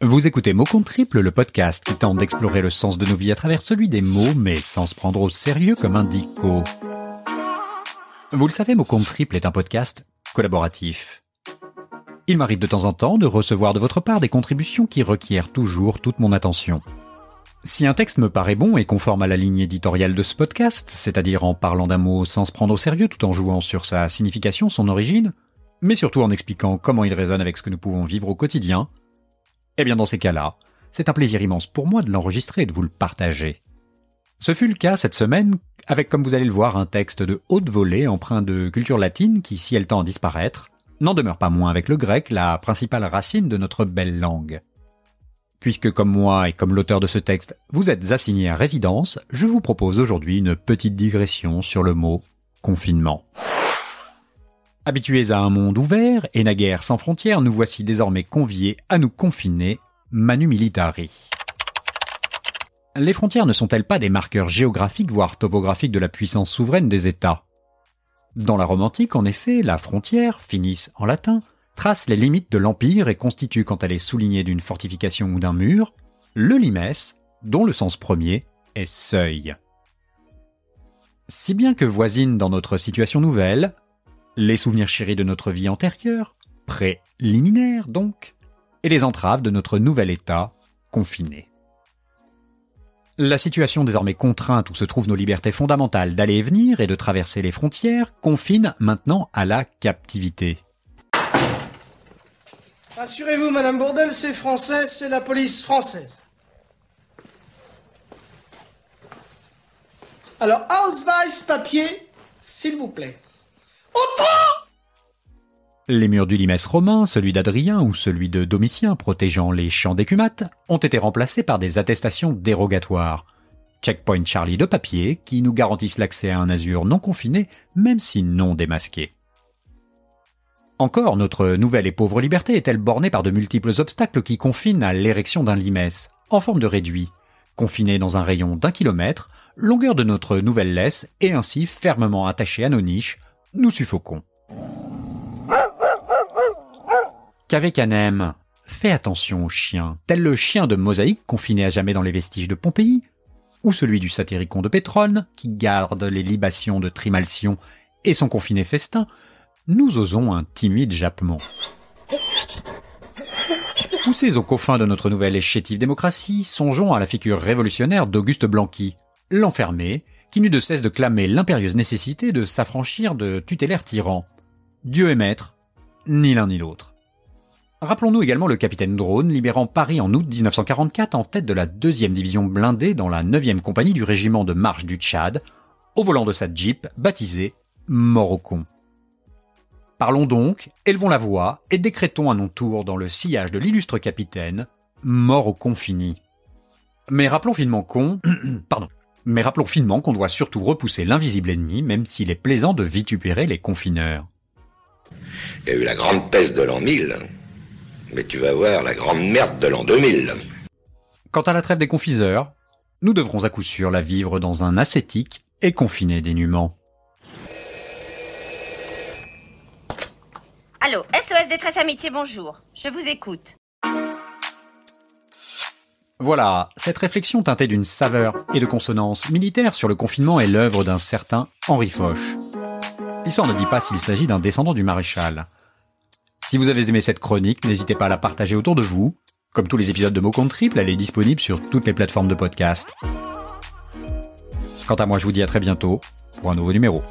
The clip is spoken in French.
Vous écoutez Mots contre triple, le podcast qui tente d'explorer le sens de nos vies à travers celui des mots, mais sans se prendre au sérieux comme un dico. Vous le savez, Mots contre triple est un podcast collaboratif. Il m'arrive de temps en temps de recevoir de votre part des contributions qui requièrent toujours toute mon attention. Si un texte me paraît bon et conforme à la ligne éditoriale de ce podcast, c'est-à-dire en parlant d'un mot sans se prendre au sérieux tout en jouant sur sa signification, son origine, mais surtout en expliquant comment il résonne avec ce que nous pouvons vivre au quotidien, eh bien dans ces cas-là, c'est un plaisir immense pour moi de l'enregistrer et de vous le partager. Ce fut le cas cette semaine avec, comme vous allez le voir, un texte de haute volée empreint de culture latine qui, si elle tend à disparaître, n'en demeure pas moins avec le grec la principale racine de notre belle langue. Puisque comme moi et comme l'auteur de ce texte, vous êtes assigné à résidence, je vous propose aujourd'hui une petite digression sur le mot confinement. Habitués à un monde ouvert et naguère sans frontières, nous voici désormais conviés à nous confiner manu militari. Les frontières ne sont-elles pas des marqueurs géographiques voire topographiques de la puissance souveraine des États? Dans la Rome antique, en effet, la frontière, finis en latin, trace les limites de l'empire et constitue, quand elle est soulignée d'une fortification ou d'un mur, le limès, dont le sens premier est seuil. Si bien que voisine dans notre situation nouvelle, les souvenirs chéris de notre vie antérieure, préliminaires donc, et les entraves de notre nouvel état confiné. La situation désormais contrainte où se trouvent nos libertés fondamentales d'aller et venir et de traverser les frontières confine maintenant à la captivité. Rassurez-vous, Madame Bourdel, c'est français, c'est la police française. Alors, Ausweis papier, s'il vous plaît. Les murs du limès romain, celui d'Adrien ou celui de Domitien protégeant les champs d'écumates, ont été remplacés par des attestations dérogatoires. Checkpoint Charlie de papier qui nous garantissent l'accès à un azur non confiné, même si non démasqué. Encore, notre nouvelle et pauvre liberté est-elle bornée par de multiples obstacles qui confinent à l'érection d'un limès, en forme de réduit, confiné dans un rayon d'un kilomètre, longueur de notre nouvelle laisse et ainsi fermement attaché à nos niches, nous suffoquons. Qu'avec Anem, fais attention aux chiens, tel le chien de mosaïque confiné à jamais dans les vestiges de Pompéi, ou celui du satyricon de Pétrone, qui garde les libations de Trimalcion et son confiné festin, nous osons un timide jappement. Poussés aux confins de notre nouvelle et chétive démocratie, songeons à la figure révolutionnaire d'Auguste Blanqui, l'enfermé, qui n'eut de cesse de clamer l'impérieuse nécessité de s'affranchir de tutélaires tyrans. Dieu est maître, ni l'un ni l'autre. Rappelons-nous également le capitaine Drone libérant Paris en août 1944 en tête de la deuxième division blindée dans la 9e compagnie du régiment de marche du Tchad, au volant de sa Jeep baptisée Morocon. Parlons donc, élevons la voix et décrétons à nos tours dans le sillage de l'illustre capitaine, mort au confini. Mais rappelons finement qu'on, mais rappelons finement qu'on doit surtout repousser l'invisible ennemi, même s'il est plaisant de vitupérer les confineurs. Il y a eu la grande peste de l'an 1000, mais tu vas voir la grande merde de l'an 2000. Quant à la trêve des confiseurs, nous devrons à coup sûr la vivre dans un ascétique et confiné dénuement. Allô, SOS Détresse Amitié, bonjour. Je vous écoute. Voilà, cette réflexion teintée d'une saveur et de consonance militaire sur le confinement est l'œuvre d'un certain Henri Foch. L'histoire ne dit pas s'il s'agit d'un descendant du maréchal. Si vous avez aimé cette chronique, n'hésitez pas à la partager autour de vous. Comme tous les épisodes de Mots contre Triple, elle est disponible sur toutes les plateformes de podcast. Quant à moi, je vous dis à très bientôt pour un nouveau numéro.